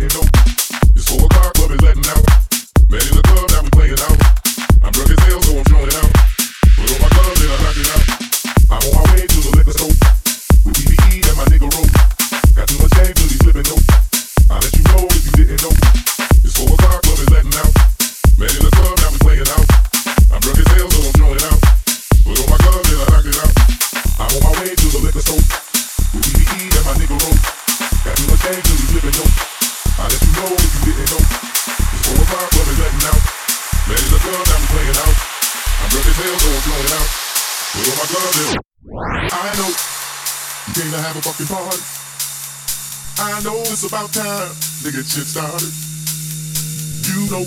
it, don't get shit started. You know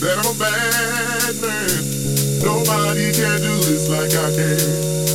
that I'm a bad man. Nobody can do this like I can.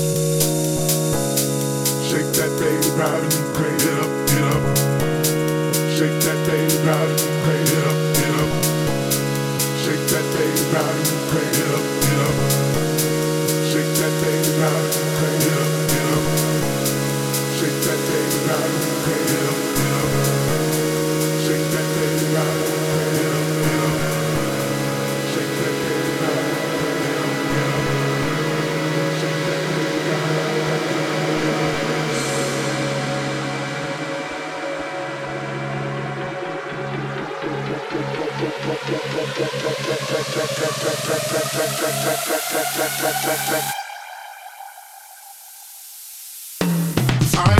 I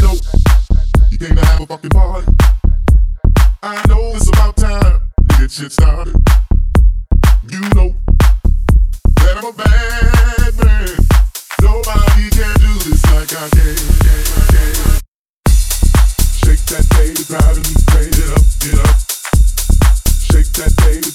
know have a fucking party. I know it's about time get shit started. You know that I'm a bad man. Nobody can do this like I can. Shake that baby, driving me, crazy. up, get up. Shake that baby,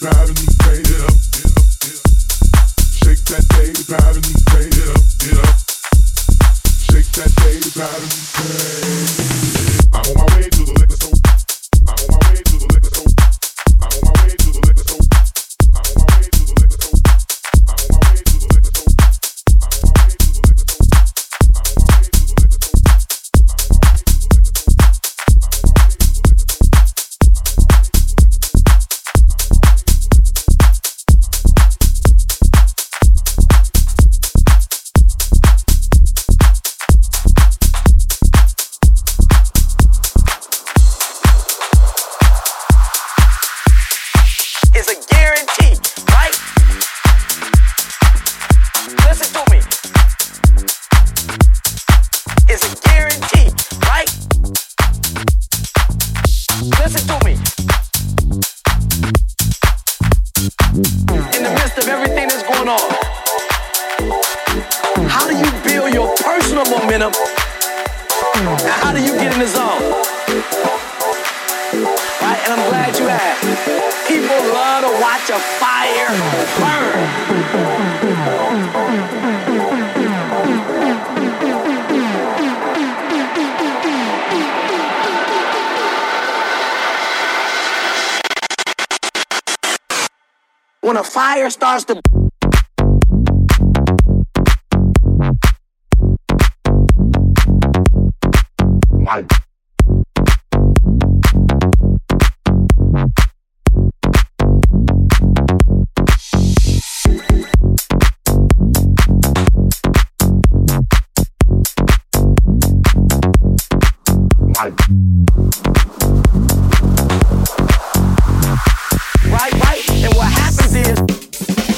Right, right. And what happens is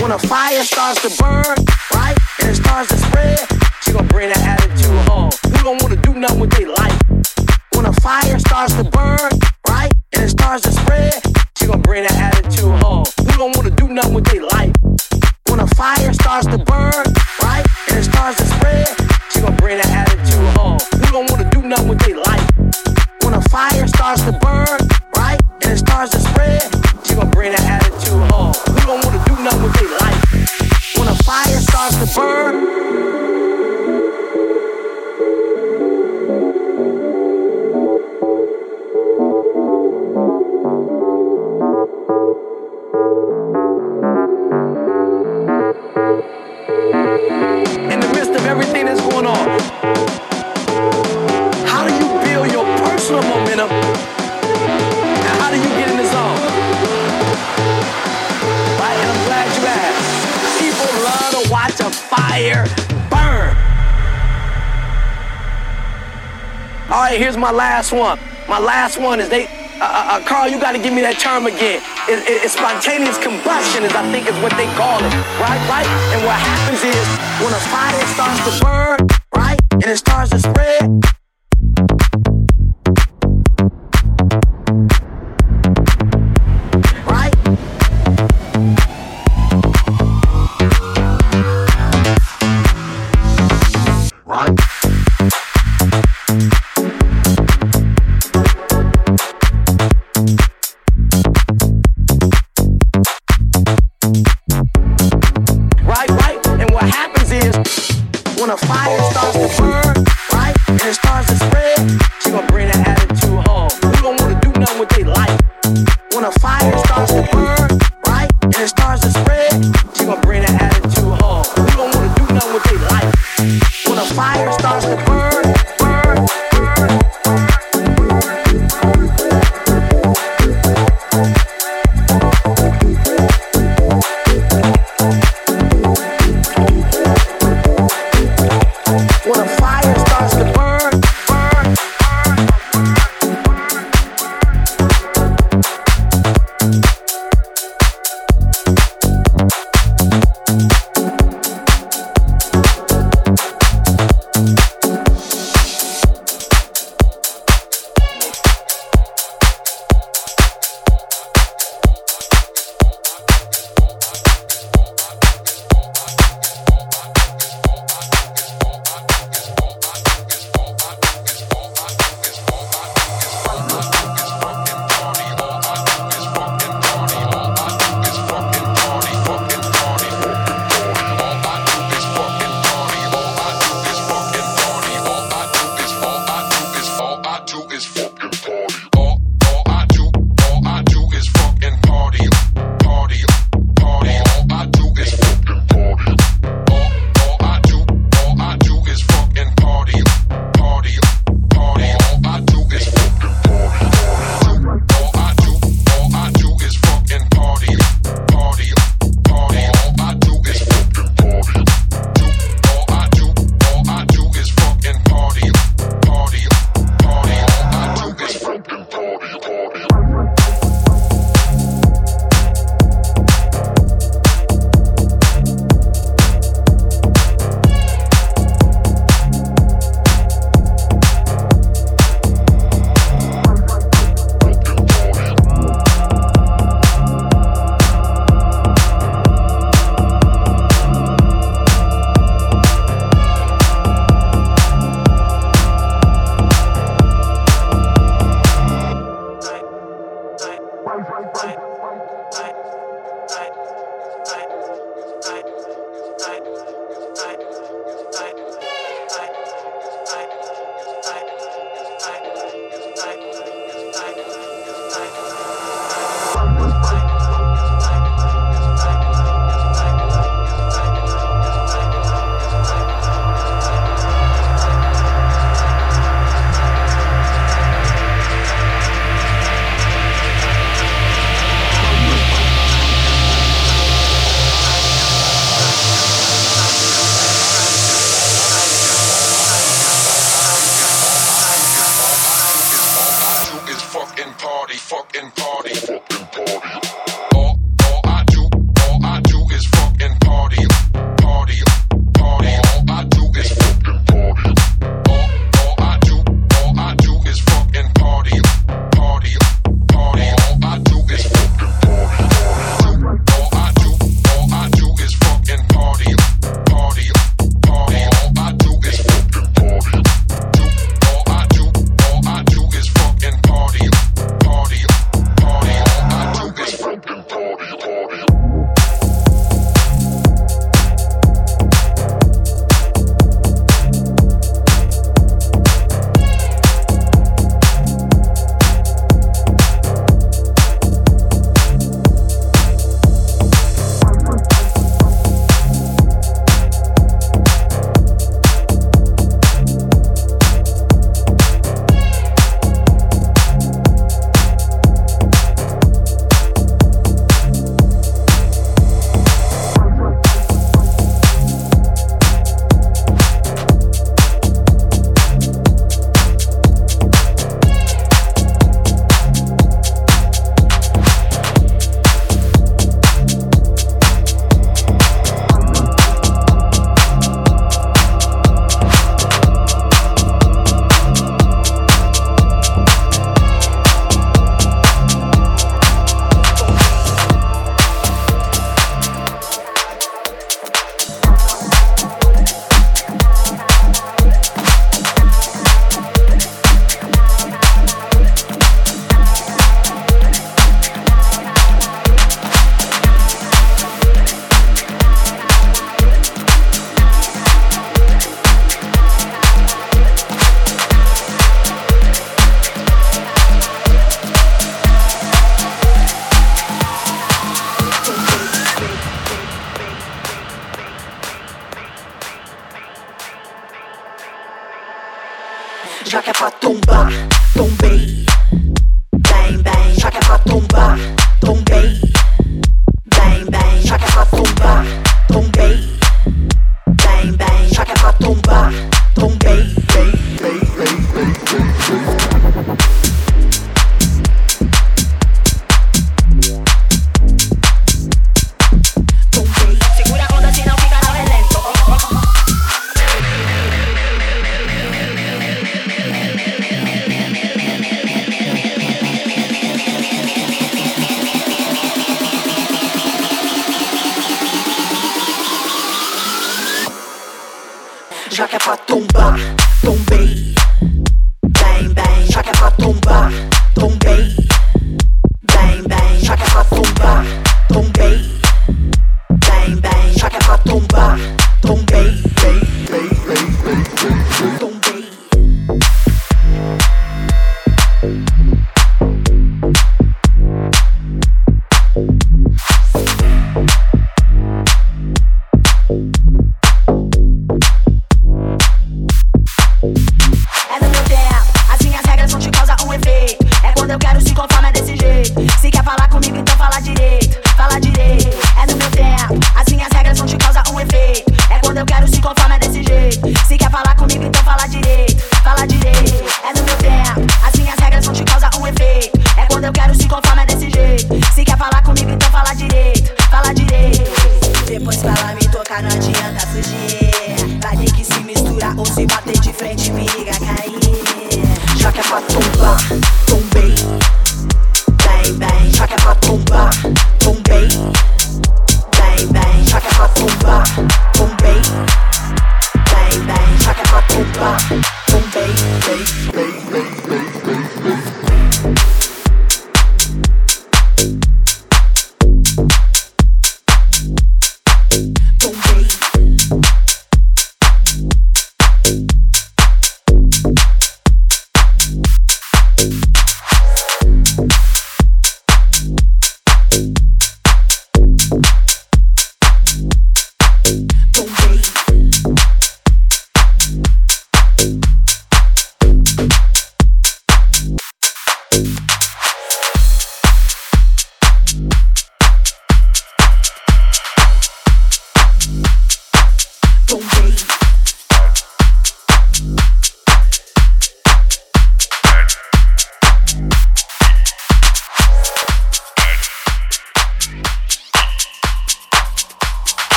when a fire starts to burn, right, and it starts to spread, she gonna bring that attitude home. You don't wanna do nothing with their life. When a fire starts to burn, right, and it starts to spread, she gonna bring that attitude home. You don't wanna do nothing with their life. When a fire starts to burn. One. My last one is they. Uh, uh, uh Carl, you got to give me that term again. It, it, it's spontaneous combustion, is I think is what they call it, right? Right. And what happens is when a fire starts to burn, when a fire starts to burn, right? And it starts to spread. já que é pra tombar. Tombei.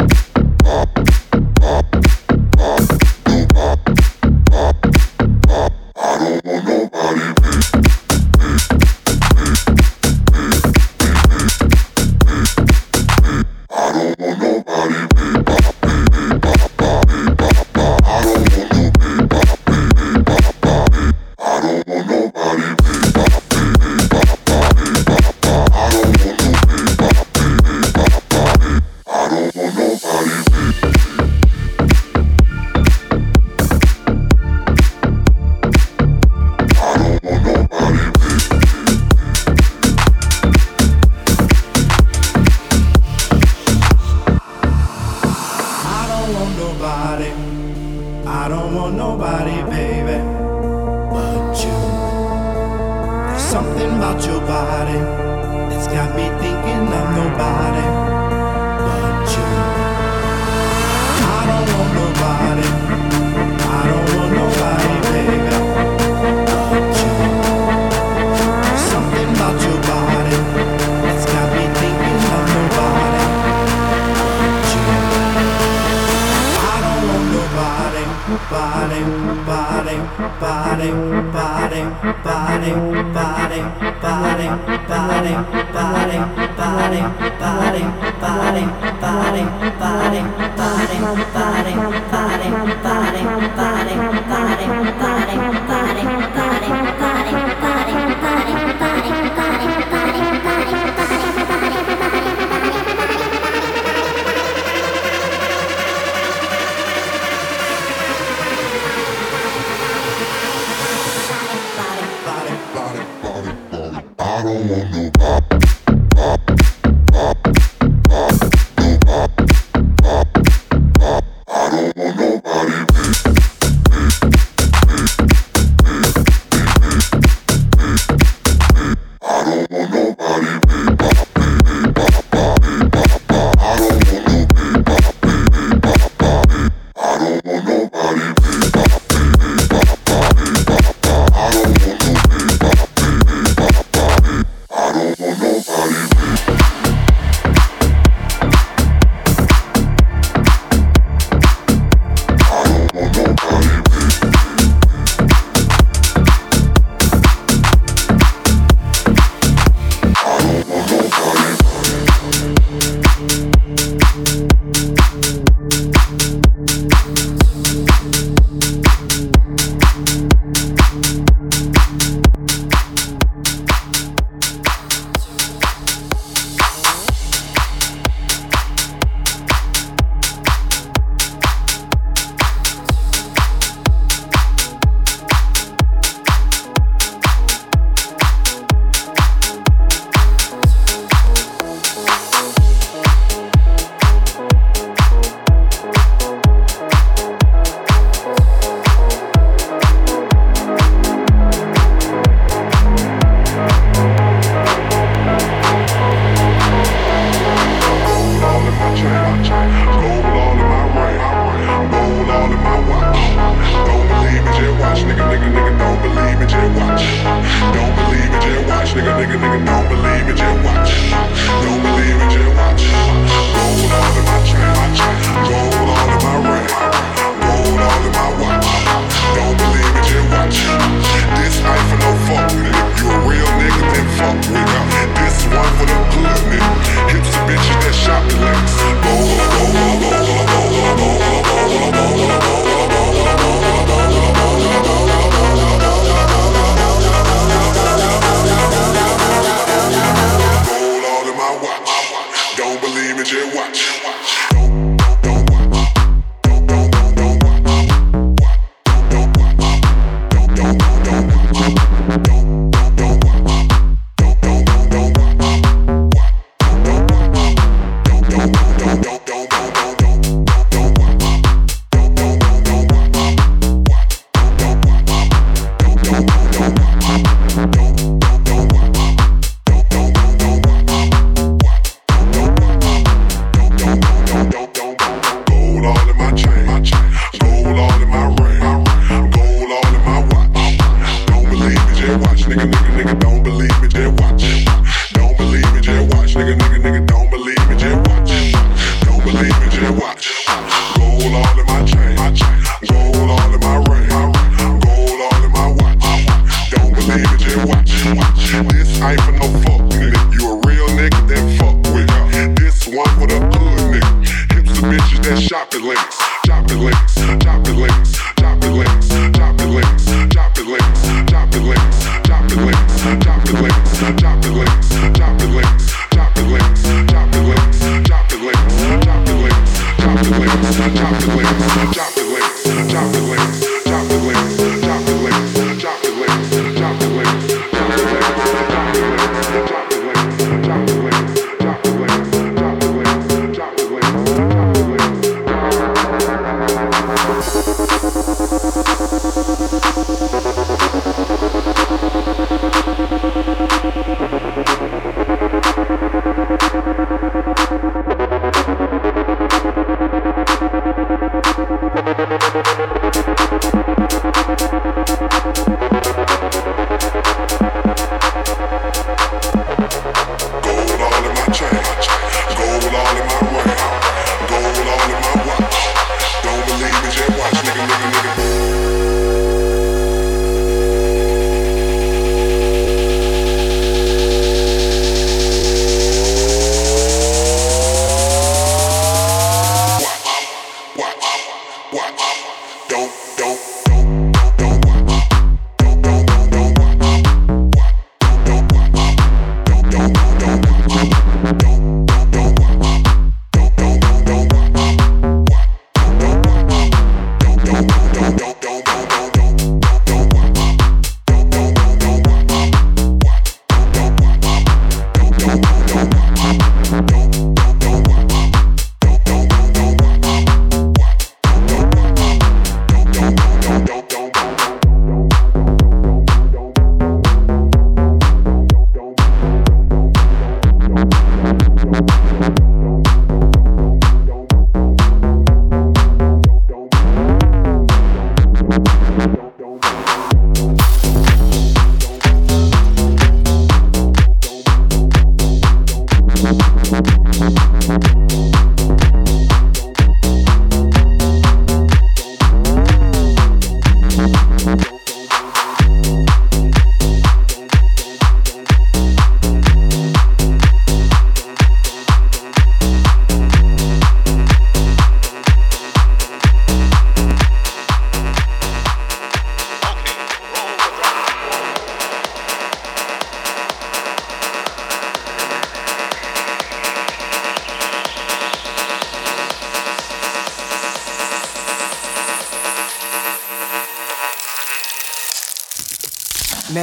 Want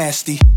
nasty.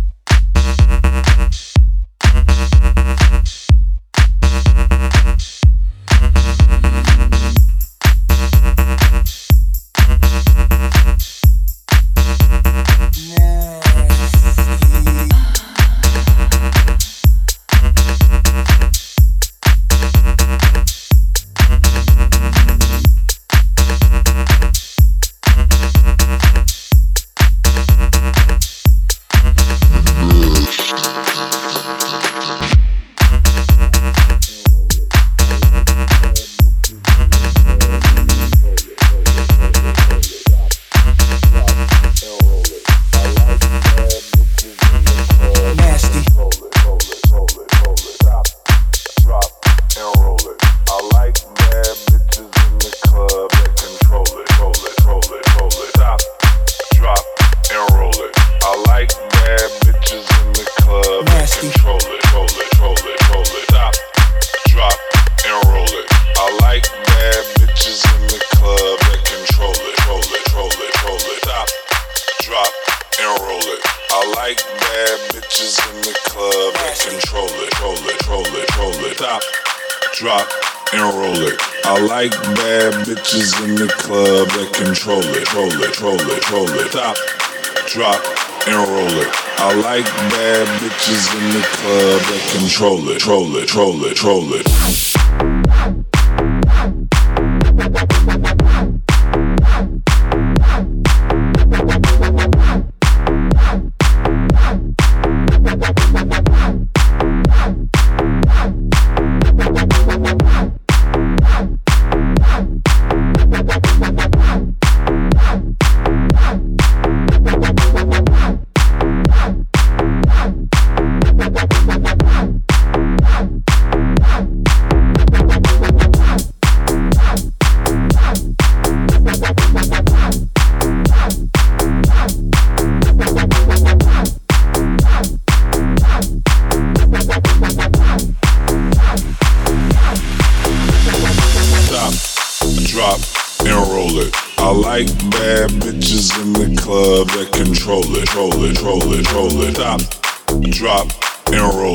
nasty. troll it, troll it, troll it,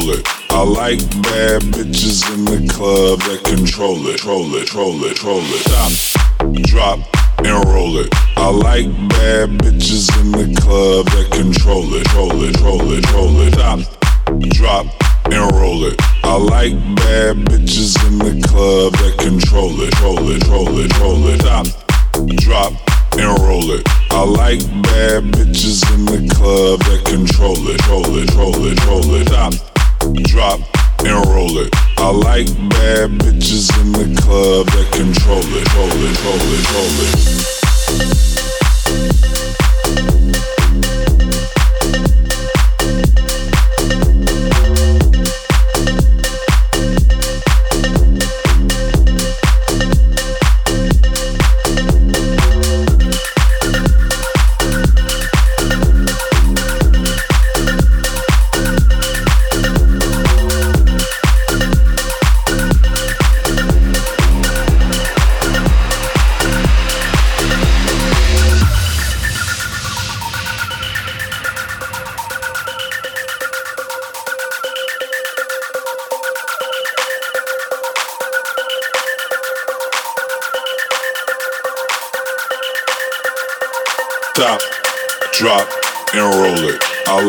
control it. I like bad bitches in the club that control it, troll it, troll it, troll it. Stop, drop, and roll it. I like bad bitches in the club that control it, troll it, troll it, troll it. Stop, drop, and roll it. I like bad bitches in the club that control it, troll it, troll it, troll it. Stop, drop, and roll it. I like bad bitches in the club that control it, troll it, troll it, troll it. Stop drop, and roll it. I like bad bitches in the club that control it, roll it, roll it, roll it.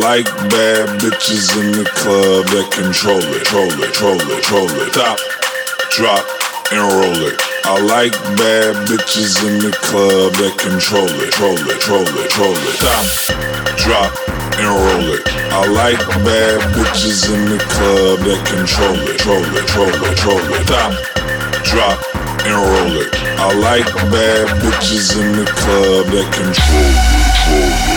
like bad bitches in the club that control it, troll it, troll it, troll it, stop, drop, and roll it. I like bad bitches in the club that control it, troll it, troll it, troll it, stop, drop and roll it. I like bad bitches in the club that control it, troll it, troll it, troll it. Stop, drop, and roll it. I like bad bitches in the club that control it, roll it.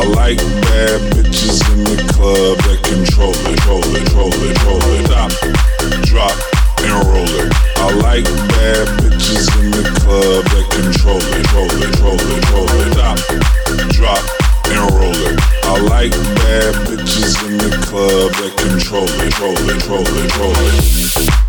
I like bad bitches in the club that control it, control it, control it, control it. Stop, drop, and roll it. I like bad bitches in the club that control it, control it, control it, control it. Stop, drop, and roll it. I like bad bitches in the club that control it, control it, control it, control it.